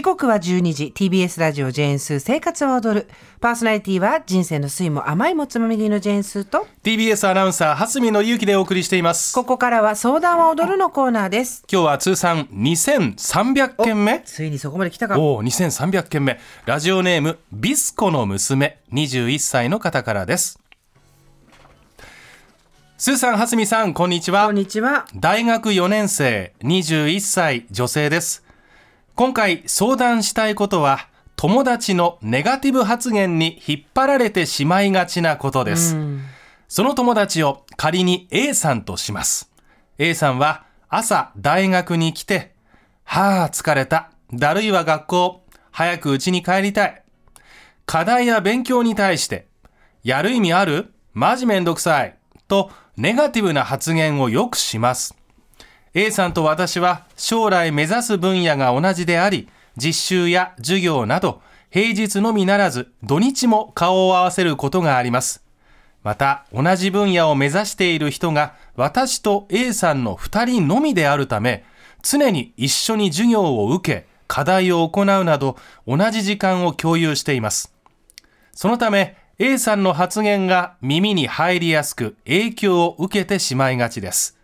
時刻は12時。TBS ラジオジェーンスー生活を踊る。パーソナリティは人生の酸いも甘いもつまみ食いのジェーンスーと。TBS アナウンサー蓮見の勇気でお送りしています。ここからは相談は踊るのコーナーです。今日は通算2300件目。ついにそこまで来たか。おお2300件目。ラジオネームビスコの娘。21歳の方からです。スーさん、蓮見さん、こんにちは。こんにちは。大学4年生、21歳、女性です。今回相談したいことは友達のネガティブ発言に引っ張られてしまいがちなことです。その友達を仮に A さんとします。A さんは朝大学に来て、はあ疲れた。だるいは学校。早く家に帰りたい。課題や勉強に対して、やる意味ある？マジめんどくさい。とネガティブな発言をよくします。A さんと私は将来目指す分野が同じであり、実習や授業など、平日のみならず土日も顔を合わせることがあります。また、同じ分野を目指している人が私と A さんの2人のみであるため、常に一緒に授業を受け、課題を行うなど、同じ時間を共有しています。そのため、A さんの発言が耳に入りやすく影響を受けてしまいがちです。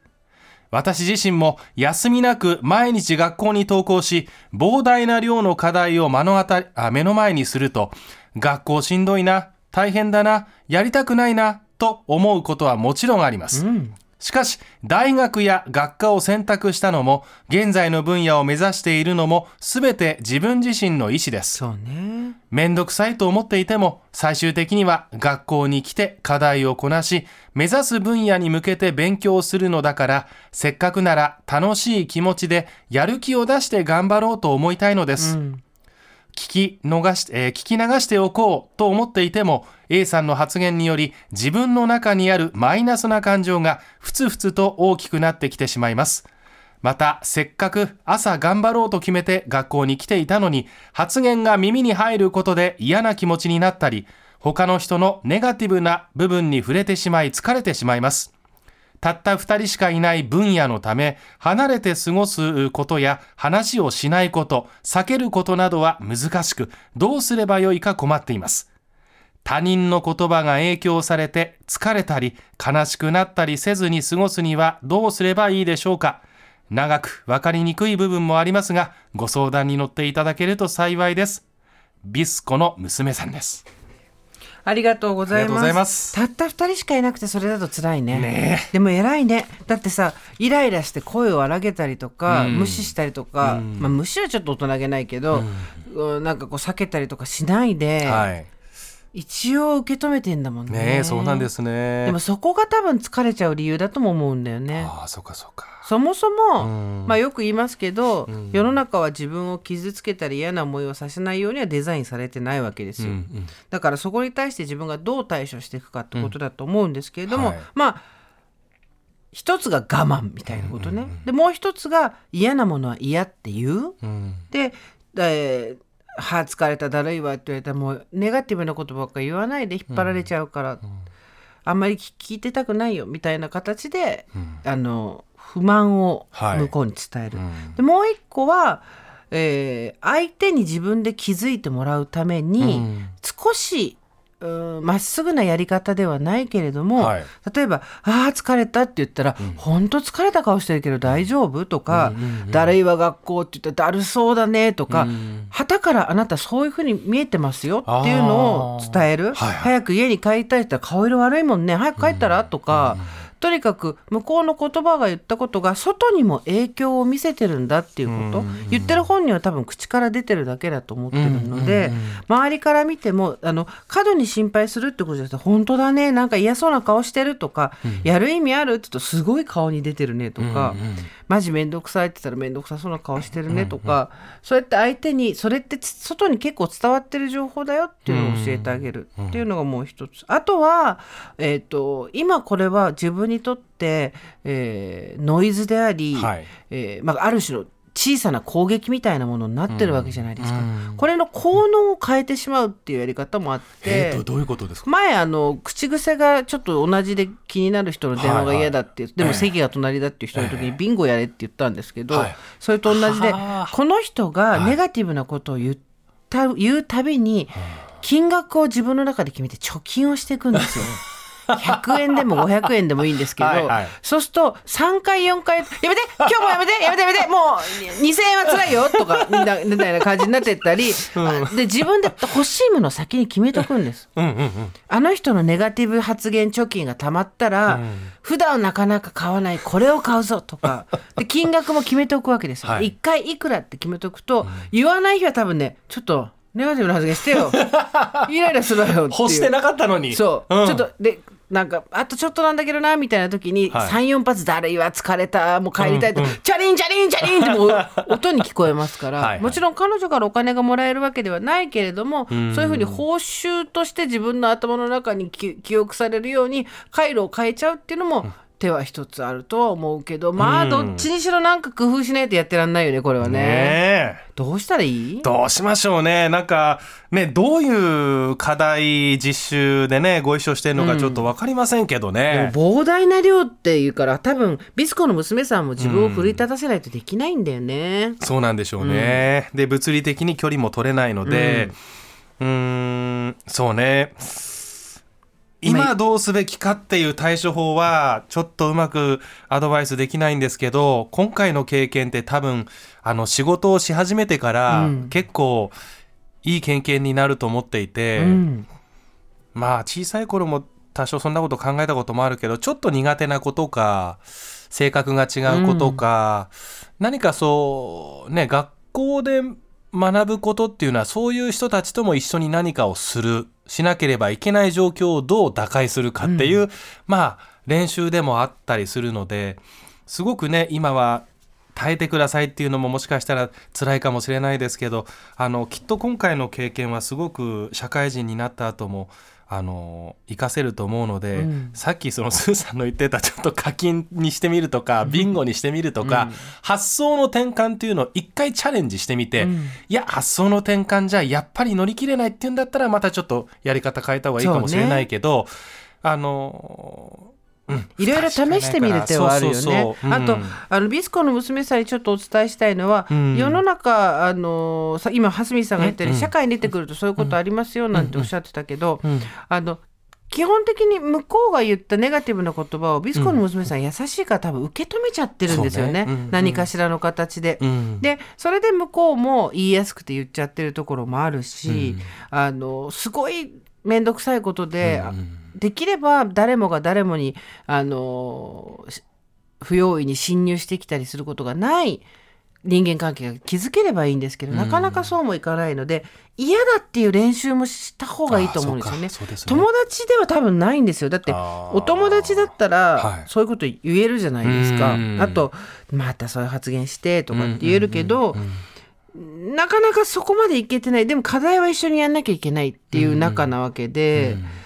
私自身も休みなく毎日学校に登校し、膨大な量の課題を目の当たりあ目の前にすると、学校しんどいな、大変だな、やりたくないな、と思うことはもちろんあります。うんしかし、大学や学科を選択したのも、現在の分野を目指しているのも、すべて自分自身の意思です。そうね。めんどくさいと思っていても、最終的には学校に来て課題をこなし、目指す分野に向けて勉強するのだから、せっかくなら楽しい気持ちで、やる気を出して頑張ろうと思いたいのです。うん聞き逃し、えー、聞き流しておこうと思っていても、A さんの発言により自分の中にあるマイナスな感情がふつふつと大きくなってきてしまいます。また、せっかく朝頑張ろうと決めて学校に来ていたのに、発言が耳に入ることで嫌な気持ちになったり、他の人のネガティブな部分に触れてしまい疲れてしまいます。たった二人しかいない分野のため、離れて過ごすことや話をしないこと、避けることなどは難しく、どうすればよいか困っています。他人の言葉が影響されて疲れたり悲しくなったりせずに過ごすにはどうすればいいでしょうか長く分かりにくい部分もありますが、ご相談に乗っていただけると幸いです。ビスコの娘さんです。ありがとうございます。たった二人しかいなくてそれだと辛いね。ねでも偉いね。だってさイライラして声を荒げたりとか、うん、無視したりとか、うん、まあ、無視はちょっと大人げないけど、うん、なんかこう避けたりとかしないで、はい一応受け止めてんだもんね。ねそうなんですね。でもそこが多分疲れちゃう理由だとも思うんだよね。ああ、そうかそうか。そもそも、まあよく言いますけど、世の中は自分を傷つけたり嫌な思いをさせないようにはデザインされてないわけですよ。うんうん、だからそこに対して自分がどう対処していくかってことだと思うんですけれども、うんはい、まあ一つが我慢みたいなことね。うんうんうん、でもう一つが嫌なものは嫌っていう。うん、で、えーはあ疲れただるいわって言われたらもうネガティブなことばっか言わないで引っ張られちゃうから、うん、あんまり聞いてたくないよみたいな形で、うん、あの不満を向こうに伝える。はい。うん、でもう一個は、えー、相手に自分で気づいてもらうために、少しまっすぐなやり方ではないけれども、はい、例えば「ああ疲れた」って言ったら「本、う、当、ん、疲れた顔してるけど大丈夫?」とか「だるいわ学校」って言ったら「だるそうだね」とかはた、からあなたそういうふうに見えてますよっていうのを伝える、はいはい、早く家に帰りたいって言ったら顔色悪いもんね。早く帰ったら、とか。うんとにかく向こうの言葉が言ったことが外にも影響を見せてるんだっていうこと、言ってる本人は多分口から出てるだけだと思ってるので、周りから見てもあの過度に心配するってことじゃなくて本当だね。なんか嫌そうな顔してるとか、やる意味あるって言うとすごい顔に出てるねとか、マジ面倒くさいって言ったら面倒くさそうな顔してるねとか、そうやって相手にそれってつ外に結構伝わってる情報だよっていうのを教えてあげるっていうのがもう一つ。あとは、えっ、と、今これは自分にとって、えーノイズであり、はい。えーまあ、ある種の小さな攻撃みたいなものになってるわけじゃないですか。これの効能を変えてしまうっていうやり方もあって、えー、どどういうことですか？前あの口癖がちょっと同じで気になる人の電話が嫌だって、でも席が隣だっていう人の時にビンゴやれって言ったんですけど、はい。それと同じではあ。この人がネガティブなことを言った、言うたびに金額を自分の中で決めて貯金をしていくんですよ。100円でも500円でもいいんですけど、はいはい。そうすると3回4回「やめて今日もやめてやめてやめてもう2000円は辛いよ」とかみんなみたいな感じになってったり、で自分で欲しいものを先に決めとくんです。うんうんうん。あの人のネガティブ発言貯金がたまったら、普段なかなか買わないこれを買うぞとかで金額も決めておくわけですよ。はい。一回いくらって決めておくと、言わない日は多分ねちょっとネガティブな発言してよ。イライラするわよっていう。欲してなかったのに。そう、ん。ちょっとでなんかあとちょっとなんだけどなみたいな時に、はい。34発だるいわ疲れたもう帰りたいと、チャリンチャリンチャリンってもう 音に聞こえますからはいはい。もちろん彼女からお金がもらえるわけではないけれども、そういうふうに報酬として自分の頭の中にき記憶されるように回路を変えちゃうっていうのも、手は一つあるとは思うけどまあどっちにしろなんか工夫しないとやってらんないよねこれはね。ねえどうしたらいい？どうしましょうね。なんか、ね、どういう課題実習でね、ご一緒してるのかちょっとわかりませんけどでね。も膨大な量っていうから多分ビスコの娘さんも自分を奮い立たせないとできないんだよね。そうなんでしょうね。で、物理的に距離も取れないので、うーん、そうね。今どうすべきかっていう対処法はちょっとうまくアドバイスできないんですけど今回の経験って多分あの仕事をし始めてから結構いい経験になると思っていて、うん。まあ小さい頃も多少そんなこと考えたこともあるけどちょっと苦手なことか性格が違うことか、何かそうね学校で学ぶことっていうのはそういう人たちとも一緒に何かをするしなければいけない状況をどう打開するかっていう、まあ練習でもあったりするのですごくね今は耐えてくださいっていうのももしかしたら辛いかもしれないですけどあのきっと今回の経験はすごく社会人になった後もあの活かせると思うので、うん。さっきそのスーさんの言ってたちょっと課金にしてみるとかビンゴにしてみるとか、発想の転換っていうのを一回チャレンジしてみて、うん。いや発想の転換じゃやっぱり乗り切れないっていうんだったらまたちょっとやり方変えた方がいいかもしれないけど、あのうんいろいろ試してみる手はあるよね。あとあのビスコの娘さんにちょっとお伝えしたいのは、ん。世の中あのさ今蓮見さんが言ったように、うん。社会に出てくるとそういうことありますよなんておっしゃってたけど、ん。あの基本的に向こうが言ったネガティブな言葉をビスコの娘さん優しいから多分受け止めちゃってるんですよね、そうね。うん。何かしらの形で。うん。でそれで向こうも言いやすくて言っちゃってるところもあるし、あのすごい面倒くさいことで、できれば誰もが誰もにあのし不用意に侵入してきたりすることがない人間関係が築ければいいんですけど、なかなかそうもいかないので嫌だっていう練習もした方がいいと思うんですよね。ね。友達では多分ないんですよ。だってお友達だったら、はい。そういうこと言えるじゃないですか。うん。あとまたそういう発言してとかって言えるけど、なかなかそこまでいけてない。でも課題は一緒にやんなきゃいけないっていう仲なわけで、うん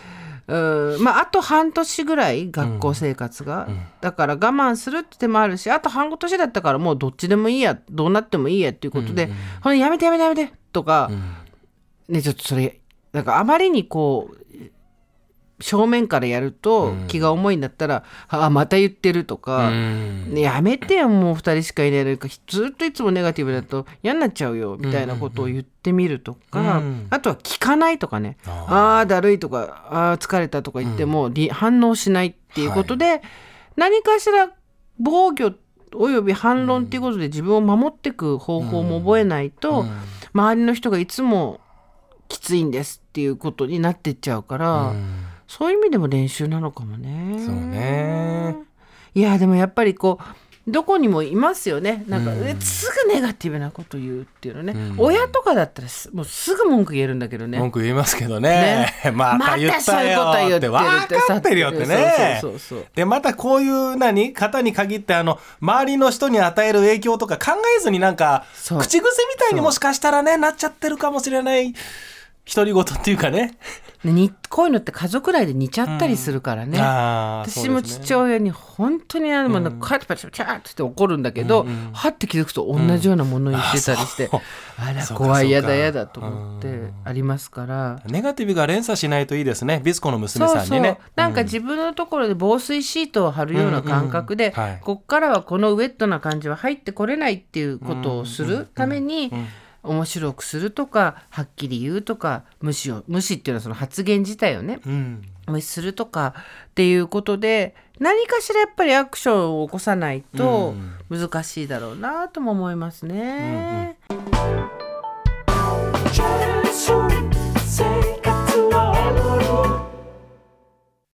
まああと半年ぐらい学校生活が、だから我慢するって手もあるしあと半年だったからもうどっちでもいいやどうなってもいいやっていうことで「ほんやめてやめてやめて」とか、ねちょっとそれなんかあまりにこう正面からやると気が重いんだったら「あまた言ってる」とか、ね、やめてよもう2人しかいないのにずっといつもネガティブだと嫌になっちゃうよみたいなことを言ってみるとか、うん。あとは聞かないとかね。ああーだるいとかあー疲れたとか言っても、り反応しないっていうことで、何かしら防御および反論っていうことで自分を守っていく方法も覚えないと、周りの人がいつもきついんですっていうことになってっちゃうから、そういう意味でも練習なのかもね。そうね。いやでもやっぱりこうどこにもいますよね。なんか、うん。すぐネガティブなこと言うっていうのね、うん。親とかだったらすもうすぐ文句言えるんだけどね。文句言いますけどね。また言ったよって分かってるよってね。そうそうそうそうでまたこういう何方に限ってあの周りの人に与える影響とか考えずになんか口癖みたいにもしかしたらねなっちゃってるかもしれない独り言っていうかね。ねにこういうのって家族内で似ちゃったりするからね、あー私も父親に本当にあの、カチパチパチャーって怒るんだけど、はって気づくと同じようなもの言ってたりして、そうあらそうか怖いやだやだと思ってありますから。ネガティブが連鎖しないといいですね。ビスコの娘そうそう。さん。にねなんか自分のところで防水シートを貼るような感覚で、うん。うんはい。こっからはこのウェットな感じは入ってこれないっていうことをするために、面白くするとかはっきり言うとか無視を無視っていうのはその発言自体をねうん。無視するとかっていうことで何かしらやっぱりアクションを起こさないと難しいだろうなとも思いますね。